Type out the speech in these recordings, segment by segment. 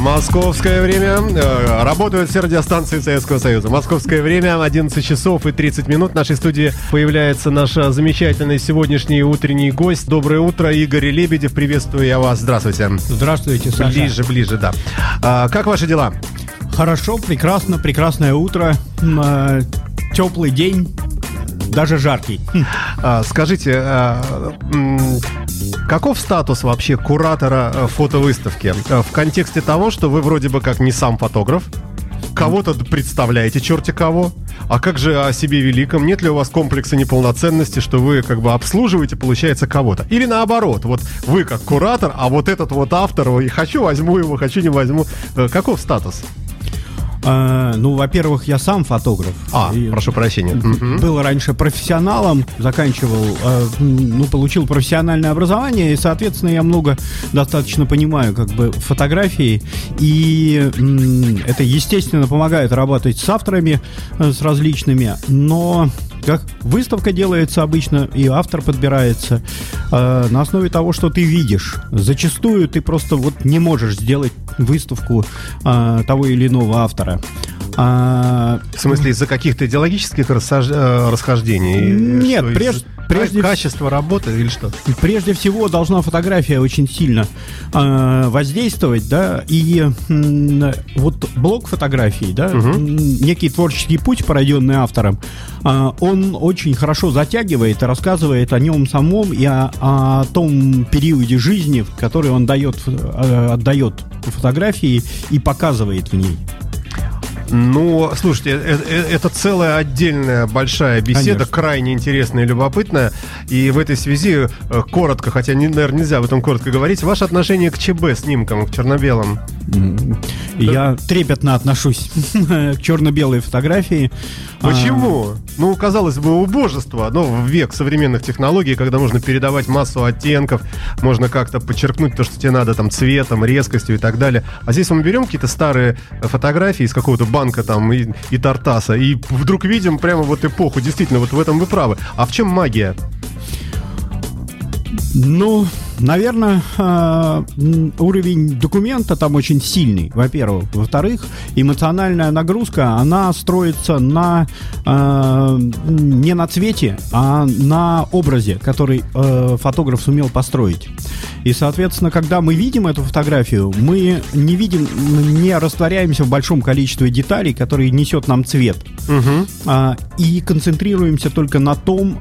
Московское время. Э, работают все радиостанции Советского Союза. Московское время 11 часов и 30 минут. В нашей студии появляется наш замечательный сегодняшний утренний гость. Доброе утро, Игорь Лебедев. Приветствую я вас. Здравствуйте. Здравствуйте, Саша. Ближе, ближе, да. А, как ваши дела? Хорошо, прекрасно, прекрасное утро, э, теплый день, даже жаркий. А, скажите, а, каков статус вообще куратора э, фотовыставки? Э, в контексте того, что вы вроде бы как не сам фотограф, кого-то представляете, черти кого. А как же о себе великом? Нет ли у вас комплекса неполноценности, что вы как бы обслуживаете, получается, кого-то? Или наоборот, вот вы как куратор, а вот этот вот автор, и хочу возьму его, хочу не возьму. Э, каков статус? А, ну, во-первых, я сам фотограф. А, и прошу прощения. Был раньше профессионалом, заканчивал, э, ну, получил профессиональное образование, и, соответственно, я много достаточно понимаю, как бы, фотографии, и э, это, естественно, помогает работать с авторами, э, с различными, но как выставка делается обычно, и автор подбирается э, на основе того, что ты видишь. Зачастую ты просто вот не можешь сделать выставку э, того или иного автора. А, в смысле, из-за каких-то идеологических рассаж... Э, расхождений? Нет, что, прежде, прежде... Качество работы или что? Прежде всего, должна фотография очень сильно э, воздействовать, да, и э, вот блок фотографий, да, угу. некий творческий путь, пройденный автором, э, он очень хорошо затягивает и рассказывает о нем самом и о, о том периоде жизни, который он дает, э, отдает фотографии и показывает в ней. Ну, слушайте, это, э, это целая отдельная большая беседа, Конечно. крайне интересная и любопытная. И в этой связи э, коротко, хотя, наверное, нельзя об этом коротко говорить, ваше отношение к ЧБ снимкам, к черно-белым? Я трепетно отношусь к черно-белой фотографии. Почему? Ну, казалось бы, убожество, но в век современных технологий, когда можно передавать массу оттенков, можно как-то подчеркнуть то, что тебе надо там цветом, резкостью и так далее. А здесь мы берем какие-то старые фотографии из какого-то банка там и, и Тартаса, и вдруг видим прямо вот эпоху. Действительно, вот в этом вы правы. А в чем магия? Ну, наверное, а, уровень документа там очень сильный, во-первых. Во-вторых, эмоциональная нагрузка, она строится на а, не на цвете, а на образе, который а, фотограф сумел построить. И, соответственно, когда мы видим эту фотографию, мы не видим, не растворяемся в большом количестве деталей, которые несет нам цвет. Угу. И концентрируемся только на том,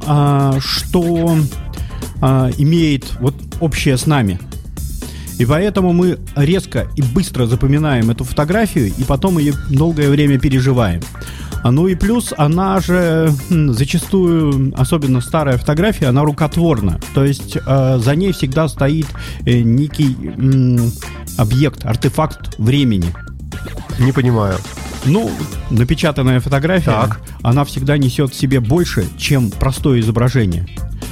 что а, имеет вот общее с нами. И поэтому мы резко и быстро запоминаем эту фотографию и потом ее долгое время переживаем. А, ну и плюс она же зачастую, особенно старая фотография, она рукотворна. То есть э, за ней всегда стоит э, некий э, объект, артефакт времени. Не понимаю. Ну, напечатанная фотография, так. она всегда несет в себе больше, чем простое изображение.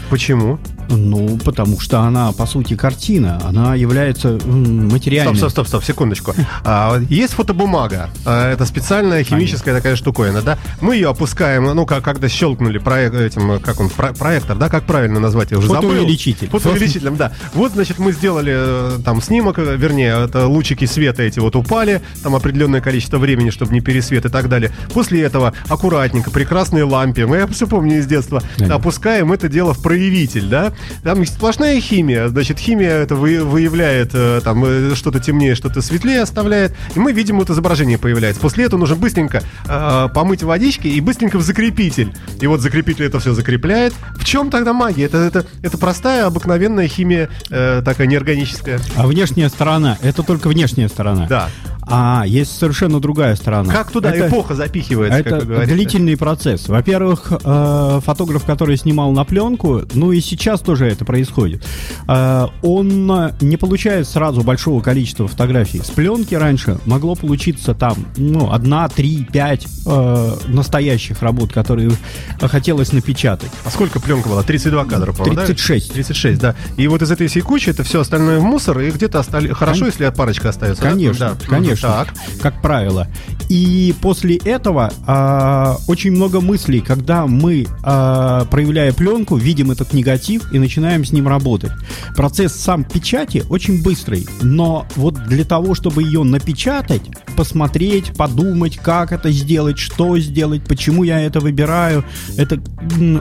Почему? Ну, потому что она, по сути, картина. Она является материальной. Стоп, стоп, стоп, стоп, секундочку. А, есть фотобумага. А, это специальная химическая такая штуковина, да? Мы ее опускаем, ну, как, когда щелкнули проект, этим, как он, про, проектор, да? Как правильно назвать? Я уже Фотоувеличитель. забыл. Фотоувеличителем, да. Вот, значит, мы сделали э, там снимок, э, вернее, это лучики света эти вот упали, там определенное количество времени, чтобы не пересвет и так далее. После этого аккуратненько, прекрасные лампе, мы, я все помню из детства, Конечно. опускаем это дело в проявитель, да? Там сплошная химия. Значит, химия это выявляет э, там э, что-то темнее, что-то светлее оставляет. И мы видим, вот изображение появляется. После этого нужно быстренько э, помыть водички и быстренько в закрепитель. И вот закрепитель это все закрепляет. В чем тогда магия? Это, это, это простая, обыкновенная химия, э, такая неорганическая. А внешняя сторона, это только внешняя сторона. Да. А есть совершенно другая сторона. Как туда это, эпоха запихивается? Это как длительный процесс. Во-первых, э, фотограф, который снимал на пленку, ну и сейчас тоже это происходит, э, он не получает сразу большого количества фотографий. С пленки раньше могло получиться там, ну, одна, три, пять э, настоящих работ, которые хотелось напечатать. А сколько пленка была? 32 кадра, по-моему, 36. Да? 36, да. И вот из этой всей кучи это все остальное в мусор, и где-то остали... хорошо, Кон... если парочка остается. Конечно, да? конечно конечно, Так. как правило. И после этого а, очень много мыслей, когда мы, а, проявляя пленку, видим этот негатив и начинаем с ним работать. Процесс сам печати очень быстрый, но вот для того, чтобы ее напечатать, посмотреть, подумать, как это сделать, что сделать, почему я это выбираю, это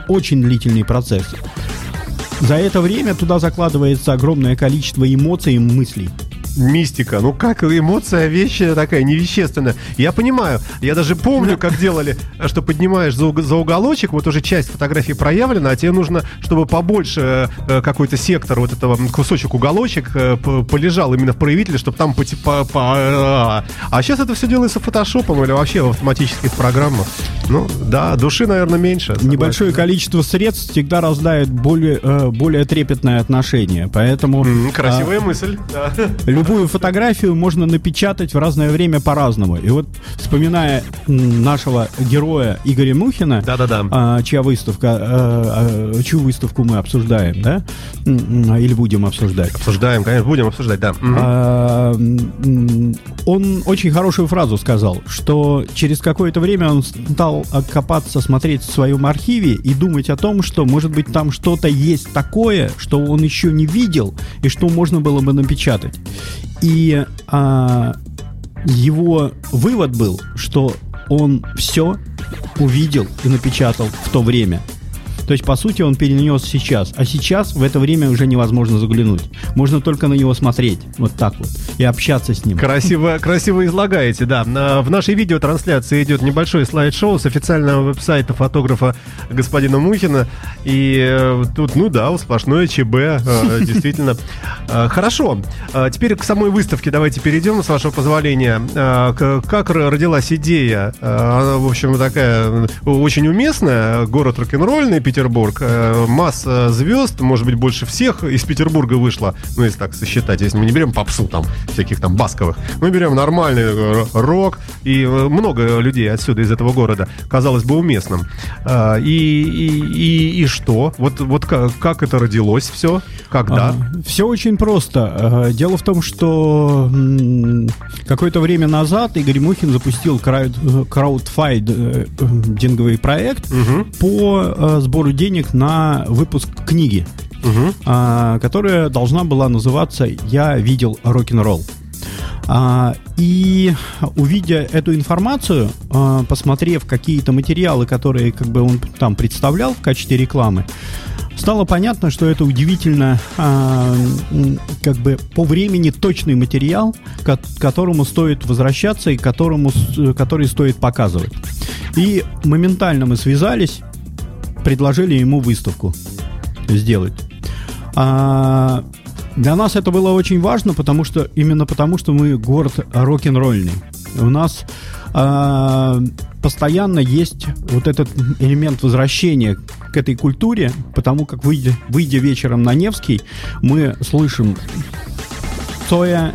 очень длительный процесс. За это время туда закладывается огромное количество эмоций и мыслей. Мистика. Ну как эмоция вещь такая невещественная. Я понимаю. Я даже помню, как делали, что поднимаешь за, за уголочек, вот уже часть фотографии проявлена, а тебе нужно, чтобы побольше э, какой-то сектор, вот этого кусочек уголочек э, полежал именно в проявителе, чтобы там по, по- а а сейчас это все делается фотошопом или вообще в автоматических программах. Ну, да, души, наверное, меньше. согласен. Небольшое количество средств всегда рождает более, э, более трепетное отношение. Поэтому М, Красивая мысль. Да. А, любую фотографию можно напечатать в разное время по-разному. И вот вспоминая нашего героя Игоря Мухина, Да-да-да. а, чья выставка, э, э, чью выставку мы обсуждаем, да? М, Или будем обсуждать. Обсуждаем, конечно, будем обсуждать, да. А, он очень хорошую фразу сказал, что через какое-то время он стал копаться, смотреть в своем архиве и думать о том, что, может быть, там что-то есть такое, что он еще не видел и что можно было бы напечатать. И а, его вывод был, что он все увидел и напечатал в то время. То есть, по сути, он перенес сейчас. А сейчас в это время уже невозможно заглянуть. Можно только на него смотреть. Вот так вот. И общаться с ним. Красиво, красиво излагаете, да. На- В нашей видеотрансляции идет небольшой слайд-шоу с официального веб-сайта фотографа господина Мухина. И э, тут, ну да, сплошное ЧБ, э, действительно. Э, Хорошо. Э, Теперь к самой выставке давайте перейдем, с вашего позволения. Как родилась идея? Она, в общем, такая э, очень уместная. Город рок-н-ролльный, Петербург. Э, Масса звезд, может быть, больше всех из Петербурга вышло. Ну, если так сосчитать. Если мы не берем попсу там, всяких там басковых. Мы берем нормальный э, рок. И э, много людей отсюда, из этого города, казалось бы, уместным. А, И, и, и, и что? Вот, вот как, как это родилось все? Когда? Все очень просто. Э, Дело в том, что какое-то время назад Игорь Мухин запустил крауд- краудфайдинговый проект Мгм. по э, сбору денег на выпуск книги, Мгм. а, которая должна была называться «Я видел рок-н-ролл». А, И увидя эту информацию, а, посмотрев какие-то материалы, которые как бы он там представлял в качестве рекламы, стало понятно, что это удивительно а, как бы по времени точный материал, к которому стоит возвращаться и которому, который стоит показывать. И моментально мы связались, предложили ему выставку сделать. А, для нас это было очень важно, потому что именно потому, что мы город рок-н-ролльный. У нас а, постоянно есть вот этот элемент возвращения к этой культуре, потому как выйдя, выйдя вечером на Невский, мы слышим Цоя,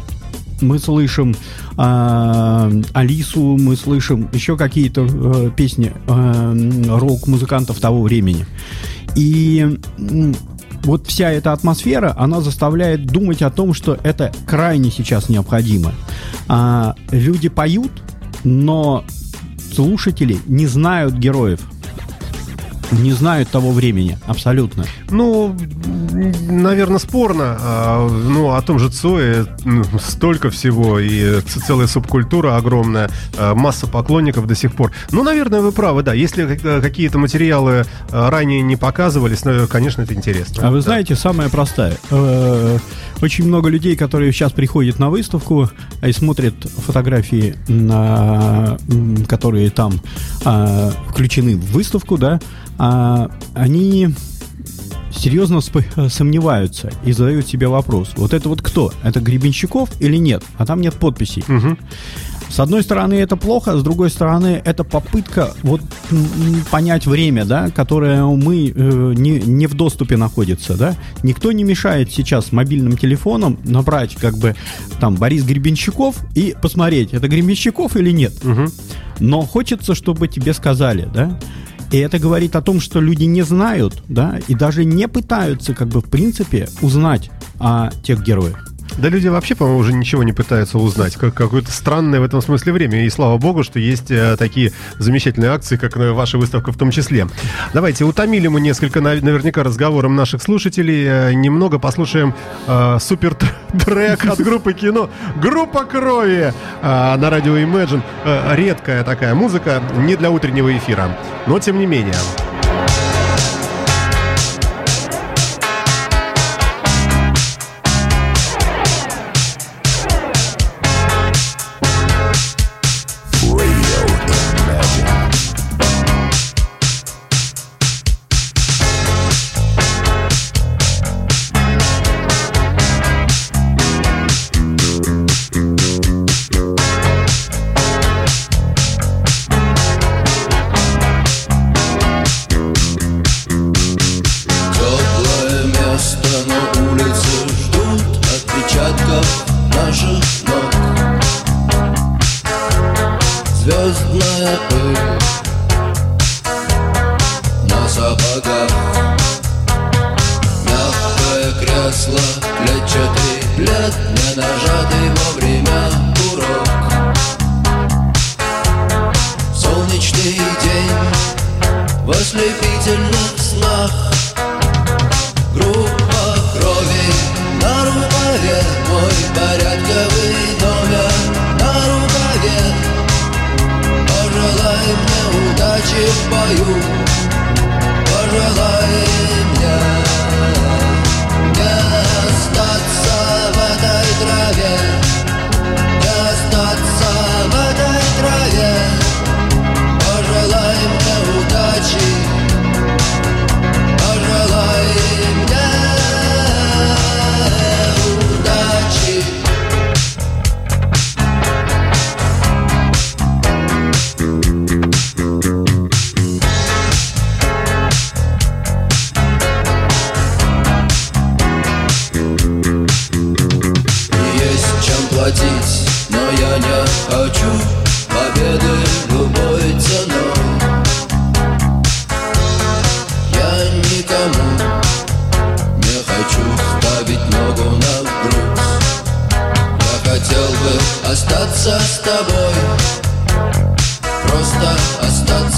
мы слышим а, Алису, мы слышим еще какие-то э, песни э, рок-музыкантов того времени. И вот вся эта атмосфера, она заставляет думать о том, что это крайне сейчас необходимо. А, люди поют, но слушатели не знают героев. Не знают того времени, абсолютно. Ну, наверное, спорно. А, Ну, о том же Цое ну, столько всего, и целая субкультура огромная, а, масса поклонников до сих пор. Ну, наверное, вы правы, да. Если какие-то материалы э, ранее не показывались, ну, конечно, это интересно. А вы Да. знаете, самое простое. Э, Очень много людей, которые сейчас приходят на выставку и смотрят фотографии, которые там а, включены в выставку, да, а, они серьезно спо- сомневаются и задают себе вопрос. Вот это вот кто? Это Гребенщиков или нет? А там нет подписей. Мгм. С одной стороны, это плохо, с другой стороны, это попытка вот понять время, да, которое мы э, не, не в доступе находится, да. Никто не мешает сейчас мобильным телефоном набрать как бы там Борис Гребенщиков и посмотреть, это Гребенщиков или нет. Мгм. Но хочется, чтобы тебе сказали, да. И это говорит о том, что люди не знают, да, и даже не пытаются, как бы, в принципе, узнать о тех героях. Да люди вообще, по-моему, уже ничего не пытаются узнать. Как, какое-то странное в этом смысле время. И слава богу, что есть э, такие замечательные акции, как э, ваша выставка в том числе. Давайте утомили мы несколько наверняка разговором наших слушателей. Э, немного послушаем э, супер трек от группы кино «Группа крови» э, на радио Imagine. Э, редкая такая музыка, не для утреннего эфира. Но тем не менее.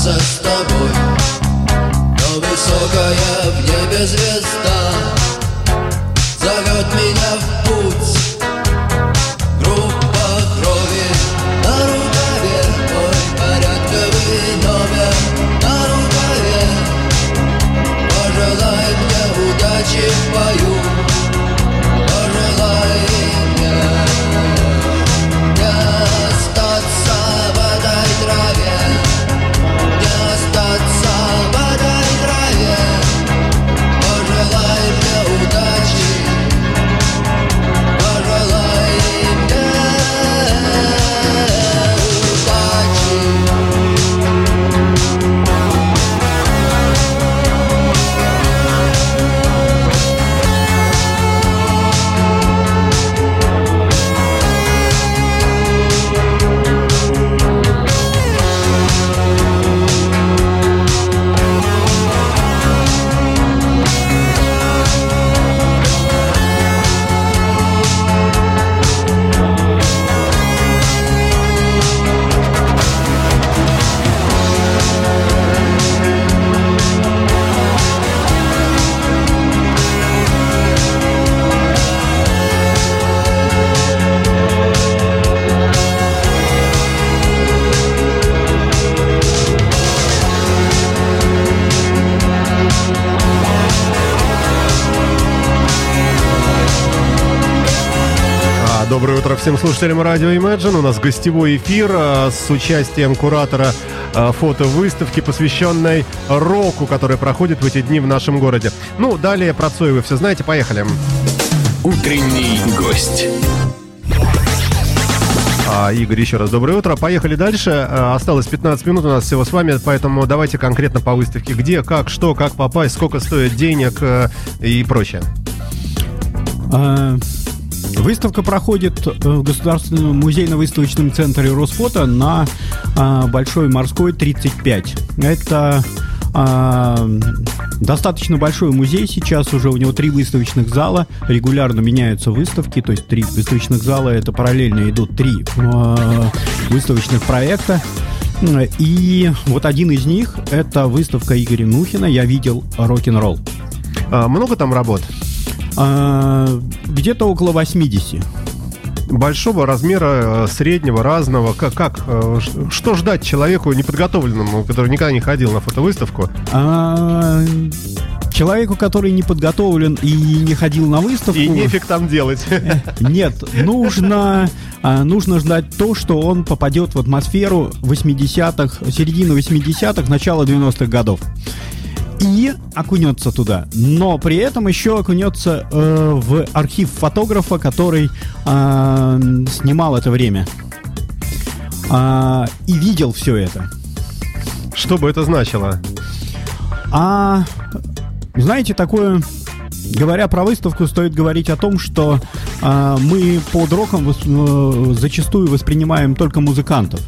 Всем слушателям радио Imagine. У нас гостевой эфир а, с участием куратора а, фотовыставки, посвященной року, который проходит в эти дни в нашем городе. Ну, далее про Цой вы все знаете. Поехали. Утренний гость. А, Игорь, еще раз доброе утро. Поехали дальше. А, осталось 15 минут у нас всего с вами, поэтому давайте конкретно по выставке. Где, как, что, как попасть, сколько стоит денег э, и прочее. А, Выставка проходит э, в Государственном музейно-выставочном центре Росфото на а, Большой Морской 35. Это а, Достаточно большой музей сейчас, уже у него три выставочных зала, регулярно меняются выставки, то есть три выставочных зала, это параллельно идут три э, выставочных проекта. И вот один из них – это выставка Игоря Мухина «Я видел рок-н-ролл». А, много там работ? А, где-то около 80 большого размера, э, среднего, разного? Как, как э, что ждать человеку неподготовленному, который никогда не ходил на фотовыставку? А, человеку, который не подготовлен и не ходил на выставку... И нефиг там делать. Э, нет, нужно, а, нужно ждать то, что он попадет в атмосферу 80-х, середины 80-х, начала 90-х годов и окунется туда. Но при этом еще окунется э, в архив фотографа, который э, снимал это время. Э, и видел все это. Что бы это значило? А знаете, такое Говоря про выставку, стоит говорить о том, что э, мы под роком э, зачастую воспринимаем только музыкантов.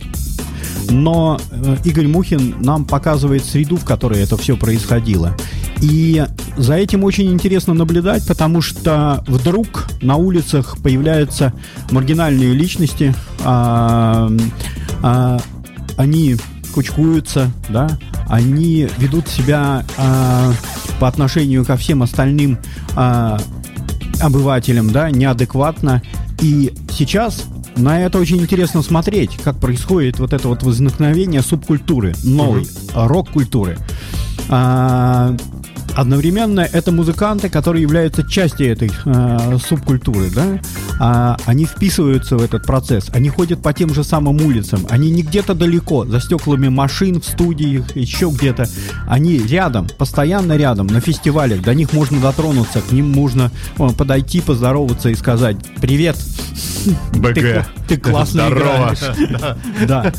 Но э, Игорь Мухин нам показывает среду, в которой это все происходило. И за этим очень интересно наблюдать, потому что вдруг на улицах появляются маргинальные личности, а, а, они кучкуются, да, они ведут себя а, по отношению ко всем остальным а, обывателям, да, неадекватно. И сейчас на это очень интересно смотреть, как происходит вот это вот возникновение субкультуры, новой mm-hmm. рок-культуры. А, одновременно это музыканты, которые являются частью этой э, субкультуры, да, а, они вписываются в этот процесс, они ходят по тем же самым улицам, они не где-то далеко, за стеклами машин, в студиях, еще где-то, они рядом, постоянно рядом, на фестивалях, до них можно дотронуться, к ним можно о, подойти, поздороваться и сказать «Привет!» БГ. Ты, ты классно Здорово. играешь. Да.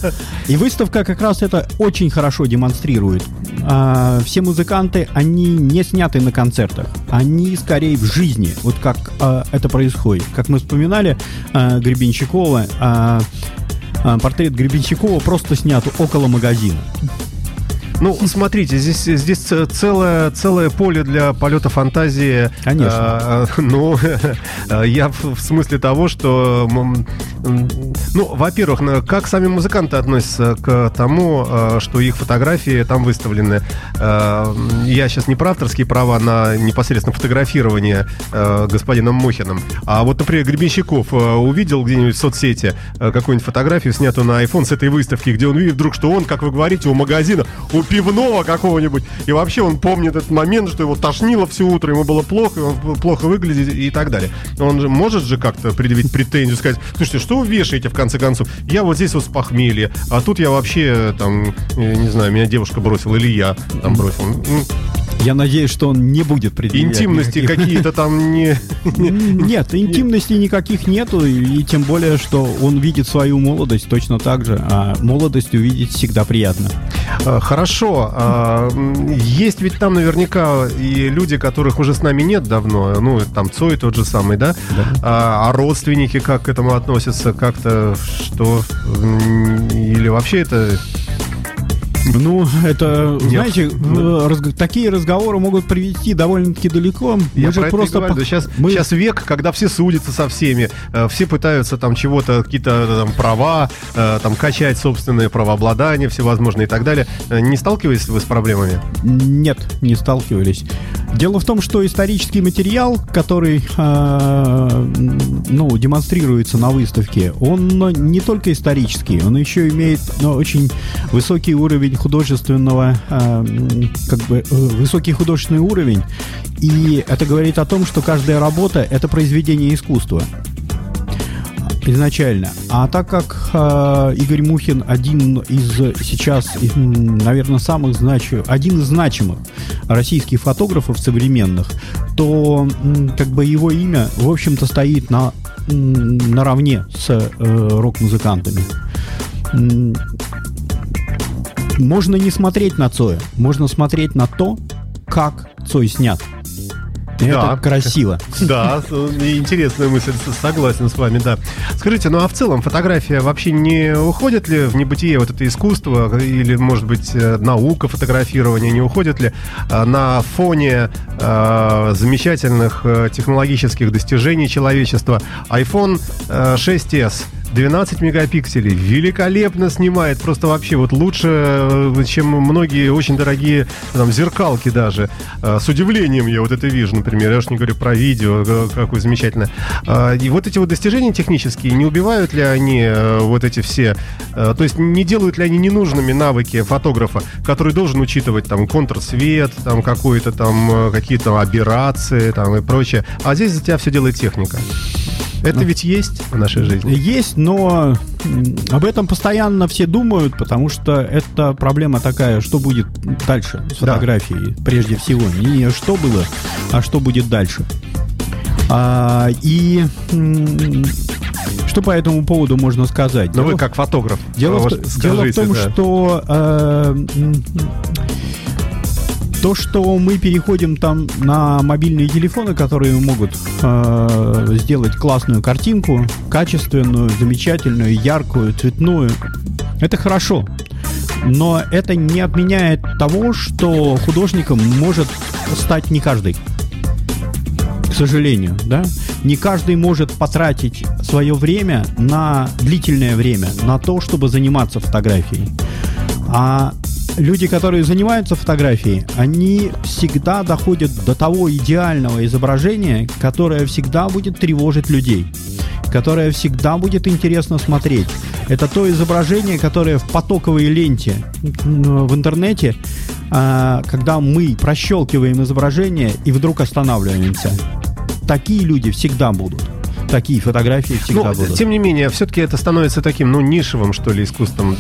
И выставка как раз это очень хорошо демонстрирует. А, все музыканты, они не сняты на концертах. Они скорее в жизни. Вот как а, это происходит. Как мы вспоминали а, Гребенщикова, а, портрет Гребенщикова просто снят около магазина. Ну, смотрите, здесь, здесь целое, целое поле для полета фантазии. Конечно. А, ну, я в, смысле того, что... Ну, во-первых, как сами музыканты относятся к тому, а, что их фотографии там выставлены? А, я сейчас не про авторские права на непосредственно фотографирование а, господином Мухиным. А вот, например, Гребенщиков увидел где-нибудь в соцсети какую-нибудь фотографию, снятую на iPhone с этой выставки, где он видит вдруг, что он, как вы говорите, у магазина, у пивного какого-нибудь. И вообще он помнит этот момент, что его тошнило все утро, ему было плохо, он плохо выглядит и так далее. Он же может же как-то предъявить претензию, сказать, слушайте, что вы вешаете в конце концов? Я вот здесь вот с похмелья, а тут я вообще там, не знаю, меня девушка бросила или я там бросил. Я надеюсь, что он не будет предъявлять. Интимности никаких... какие-то там не... Нет, интимности никаких нету, и тем более, что он видит свою молодость точно так же, а молодость увидеть всегда приятно. А, хорошо. А, есть ведь там наверняка и люди, которых уже с нами нет давно, ну, там Цой тот же самый, да? да. А, а родственники как к этому относятся? Как-то что? Или вообще это ну, это, Нет. знаете, раз, такие разговоры могут привести довольно-таки далеко. Я Мы же просто... Говорю, по... сейчас, Мы... сейчас век, когда все судятся со всеми, э, все пытаются там чего-то, какие-то э, там права, э, там качать собственные правообладания всевозможные и так далее. Не сталкивались вы с проблемами? Нет, не сталкивались. Дело в том, что исторический материал, который э, ну, демонстрируется на выставке, он не только исторический, он еще имеет ну, очень высокий уровень художественного, э, как бы э, высокий художественный уровень, и это говорит о том, что каждая работа это произведение искусства изначально. А так как э, Игорь Мухин один из сейчас, наверное, самых значимых, один из значимых российских фотографов современных, то как бы его имя, в общем-то, стоит на наравне с э, рок-музыкантами. Можно не смотреть на Цоя, можно смотреть на то, как Цой снят. Это Да. красиво. Да, интересная мысль, согласен с вами, да. Скажите, ну а в целом фотография вообще не уходит ли в небытие вот это искусство или, может быть, э, наука фотографирования, не уходит ли э, на фоне э, замечательных э, технологических достижений человечества iPhone э, 6s 12 мегапикселей, великолепно снимает, просто вообще вот лучше, э, чем многие очень дорогие там зеркалки даже. Э, С удивлением я вот это вижу, например, я уж не говорю про видео, э, какое замечательное. Э, И вот эти вот достижения технические, не убивают ли они вот эти все, то есть не делают ли они ненужными навыки фотографа, который должен учитывать там контрсвет, там какой-то там какие-то аберрации там и прочее, а здесь за тебя все делает техника. Это ведь есть в нашей жизни. Есть, но об этом постоянно все думают, потому что это проблема такая, что будет дальше с Да. фотографией, прежде всего. Не что было, а что будет дальше. А, и что по этому поводу можно сказать? Дело вы в- как фотограф, Дело, в, вот т- дело в скажите, том, да. что э, то, что мы переходим там на мобильные телефоны, которые могут э, сделать классную картинку, качественную, замечательную, яркую, цветную, это хорошо. Но это не отменяет того, что художником может стать не каждый к сожалению, да, не каждый может потратить свое время на длительное время на то, чтобы заниматься фотографией. А люди, которые занимаются фотографией, они всегда доходят до того идеального изображения, которое всегда будет тревожить людей, которое всегда будет интересно смотреть. Это то изображение, которое в потоковой ленте в интернете, а, когда мы прощелкиваем изображение и вдруг останавливаемся. Такие люди всегда будут. Такие фотографии всегда Ну, будут. тем не менее, все-таки это становится таким, ну, нишевым, что ли, искусством,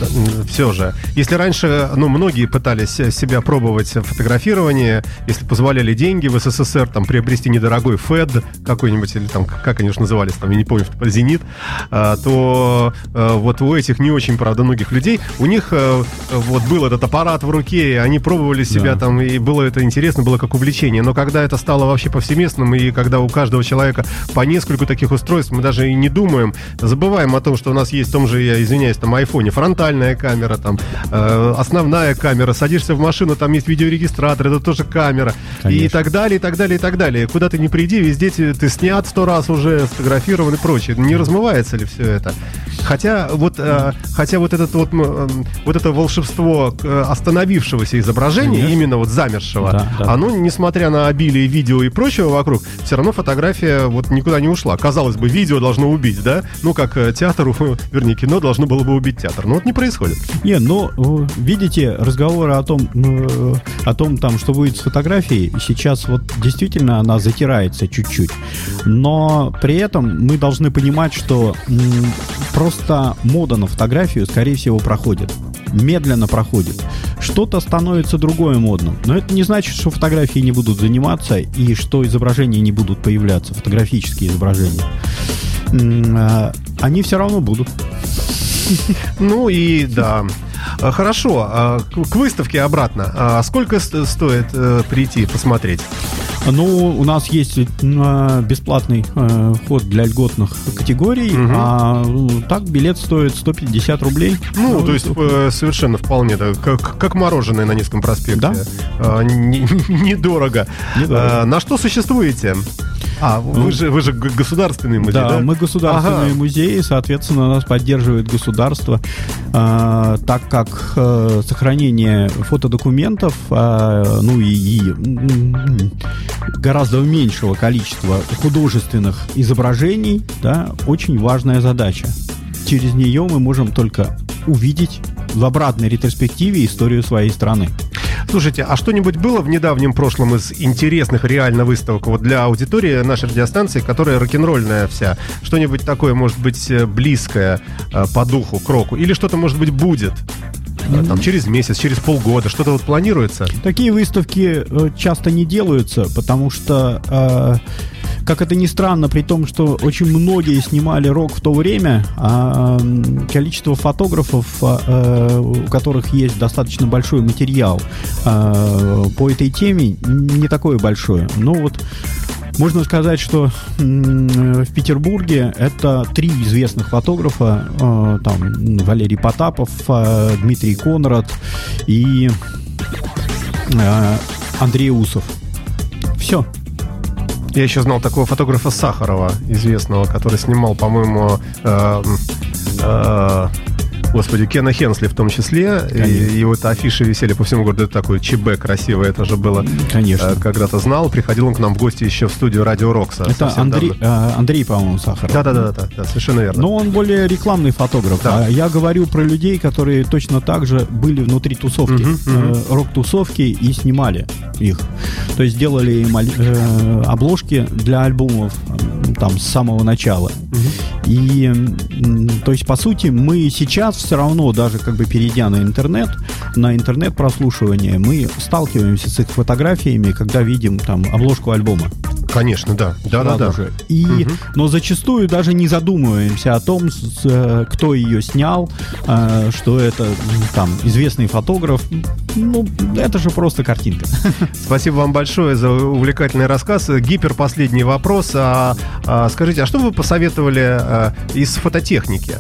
все же. Если раньше, ну, многие пытались э, себя пробовать в фотографировании, если позволяли деньги в СССР, там, приобрести недорогой ФЭД какой-нибудь, или там, как они уж назывались, там, я не помню, Зенит, а, то э, вот у этих не очень, правда, многих людей, у них э, вот был этот аппарат в руке, и они пробовали себя Да. там, и было это интересно, было как увлечение. Но когда это стало вообще повсеместным, и когда у каждого человека по нескольку таких устройств, мы даже и не думаем, забываем о том, что у нас есть в том же, я извиняюсь, там айфоне фронтальная камера, там э, основная камера, садишься в машину, там есть видеорегистратор, это тоже камера, и Конечно. так далее, и так далее, и так далее. Куда ты не приди, везде ты, снят сто раз уже, сфотографирован и прочее. Не размывается ли все это? Хотя вот, э, хотя вот этот вот, э, вот это волшебство э, остановившегося изображения, Конечно. именно вот замершего, Да, да. оно, несмотря на обилие видео и прочего вокруг, все равно фотография вот никуда не ушла. Казалось бы, видео должно убить, да? Ну, как э, театр, вернее, кино должно было бы убить театр. Но вот не происходит. Не, ну, видите, разговоры о том, э, о том там, что будет с фотографией, сейчас вот действительно она затирается чуть-чуть. Но при этом мы должны понимать, что просто мода на фотографию, скорее всего, проходит. Медленно проходит. Что-то становится другое модным. Но это не значит, что фотографии не будут заниматься и что изображения не будут появляться, фотографические изображения. А, Они все равно будут. Ну и да. А, Хорошо, а, к выставке обратно. Сколько ст- стоит э, прийти посмотреть? Ну, у нас есть э, бесплатный э, вход для льготных категорий, Мгм. а ну, так билет стоит 150 рублей. Ну, то есть э, совершенно вполне, да, как, как мороженое на Невском проспекте. Да. А, не- Недорого. Недорого. А, На что существуете? А, вы же, вы же государственный музей, да? Да, мы государственные Ага. музеи, соответственно, нас поддерживает государство, а, так как э, сохранение фотодокументов, а, ну и, и, гораздо меньшего количества художественных изображений, да, очень важная задача. Через нее мы можем только увидеть в обратной ретроспективе историю своей страны. Слушайте, а что-нибудь было в недавнем прошлом из интересных реально выставок вот для аудитории нашей радиостанции, которая рок-н-ролльная вся? Что-нибудь такое, может быть, близкое э, по духу к року? Или что-то, может быть, будет? Э, Там через месяц, через полгода, что-то вот планируется? Такие выставки э, часто не делаются, потому что, э, как это ни странно, при том, что очень многие снимали рок в то время, а количество фотографов, а, у которых есть достаточно большой материал по этой теме, не такое большое. Но вот Можно сказать, что в Петербурге это три известных фотографа. э, Там Валерий Потапов, э, Дмитрий Конрад и э, Андрей Усов. Все. Я еще знал такого фотографа Сахарова, известного, который снимал, по-моему, э, э, господи, Кена Хенсли в том числе. И, Конечно. и вот афиши висели по всему городу. Это такое ЧБ красивое, это же было. Конечно. Э, Когда-то знал. Приходил он к нам в гости еще в студию Радио Рокса. Это Андрей, давно. э, Андрей, по-моему, Сахаров. Да, да, да, да, да, совершенно верно. Но он более рекламный фотограф. Да. А я говорю про людей, которые точно так же были внутри тусовки, мгм. э, рок-тусовки и снимали их. То есть делали им э, обложки для альбомов там с самого начала. И м, то есть, по сути, мы сейчас все равно, даже как бы перейдя на интернет, на интернет-прослушивание, мы сталкиваемся с их фотографиями, когда видим там обложку альбома. Конечно, да. Да, да, да. же. И, Мгм. Но зачастую даже не задумываемся о том, с- э, кто ее снял, э, что это там известный фотограф. Ну, это же просто картинка. Спасибо вам большое за увлекательный рассказ. Гипер последний вопрос. А, а, скажите, а что вы посоветовали а, из фототехники?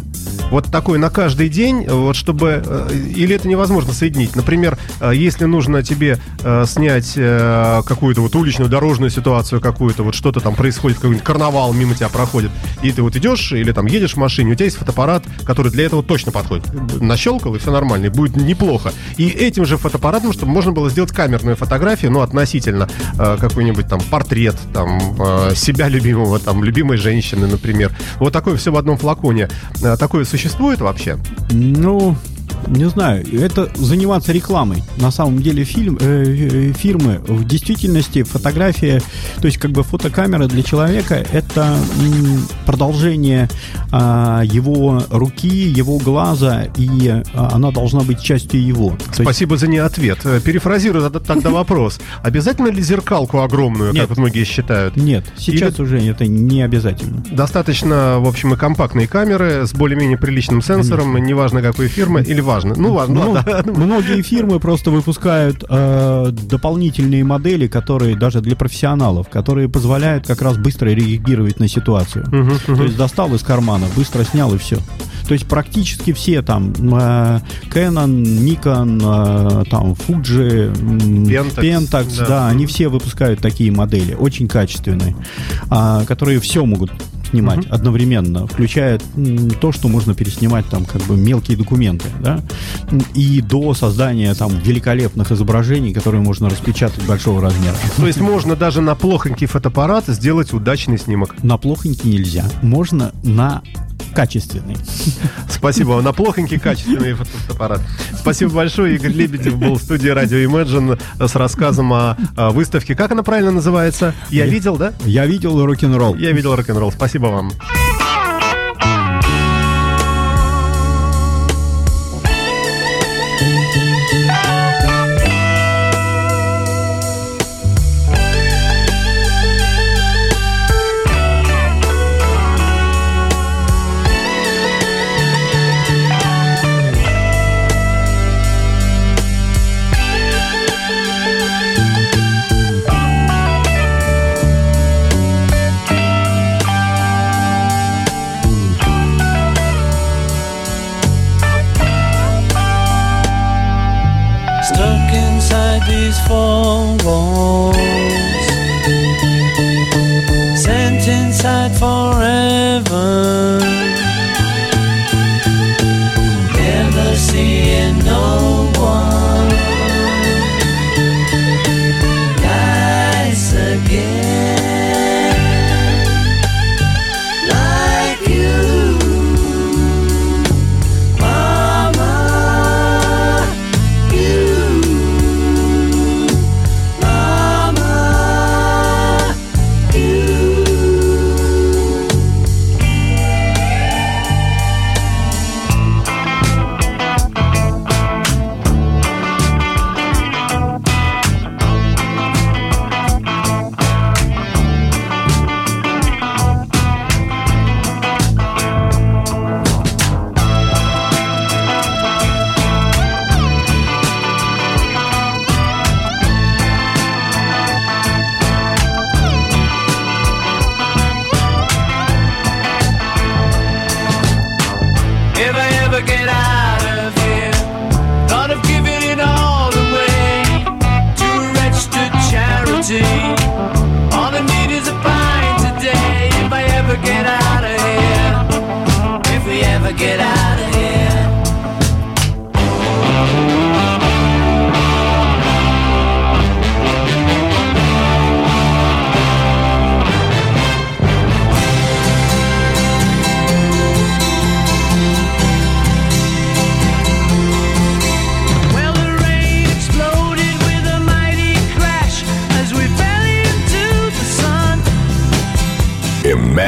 Вот такой на каждый день, вот чтобы... э, Или это невозможно соединить? Например, э, если нужно тебе э, снять э, какую-то вот уличную дорожную ситуацию какую-то, вот что-то там происходит, какой-нибудь карнавал мимо тебя проходит, и ты вот идешь или там едешь в машине, у тебя есть фотоаппарат, который для этого точно подходит. Нащелкал, и все нормально, и будет неплохо. И этим же фотоаппаратом, чтобы можно было сделать камерную фотографию, ну, относительно э, какой-нибудь там портрет, там, э, себя любимого, там, любимой женщины, например. Вот такое все в одном флаконе. Э, такое вообще? Ну, не знаю, это заниматься рекламой. На самом деле фильм, э, э, фирмы в действительности фотография, то есть как бы фотокамера для человека это продолжение а, его руки, его глаза, и а, она должна быть частью его. То есть- Спасибо за не ответ. Э, Перефразирую тогда- вопрос. Обязательно ли зеркалку огромную, Нет. как вот многие считают? Нет, сейчас уже это не обязательно. Достаточно, в общем, и компактные камеры с более-менее приличным сенсором, неважно какой фирмы, или важно. Ну, важно, Ну, ладно. Многие фирмы просто выпускают э, дополнительные модели, которые даже для профессионалов, которые позволяют как раз быстро реагировать на ситуацию. Мгм, То мгм. есть достал из кармана, быстро снял и все. То есть практически все там э, Canon, Nikon, э, там Fuji, Pentax, Pentax, да. да. они все выпускают такие модели, очень качественные, а, которые все могут снимать одновременно, включая то, что можно переснимать там как бы мелкие документы, да, и до создания там великолепных изображений, которые можно распечатать большого размера. То есть можно даже на плохонький фотоаппарат сделать удачный снимок. На плохонький нельзя, можно на качественный. Спасибо вам. На плохонький качественный фотоаппарат. Спасибо большое. Игорь Лебедев был в студии радио Imagine с рассказом о, о выставке. Как она правильно называется? Я видел, да? Я видел рок-н-ролл. Я видел рок-н-ролл. Спасибо вам. for walls, sent inside forever.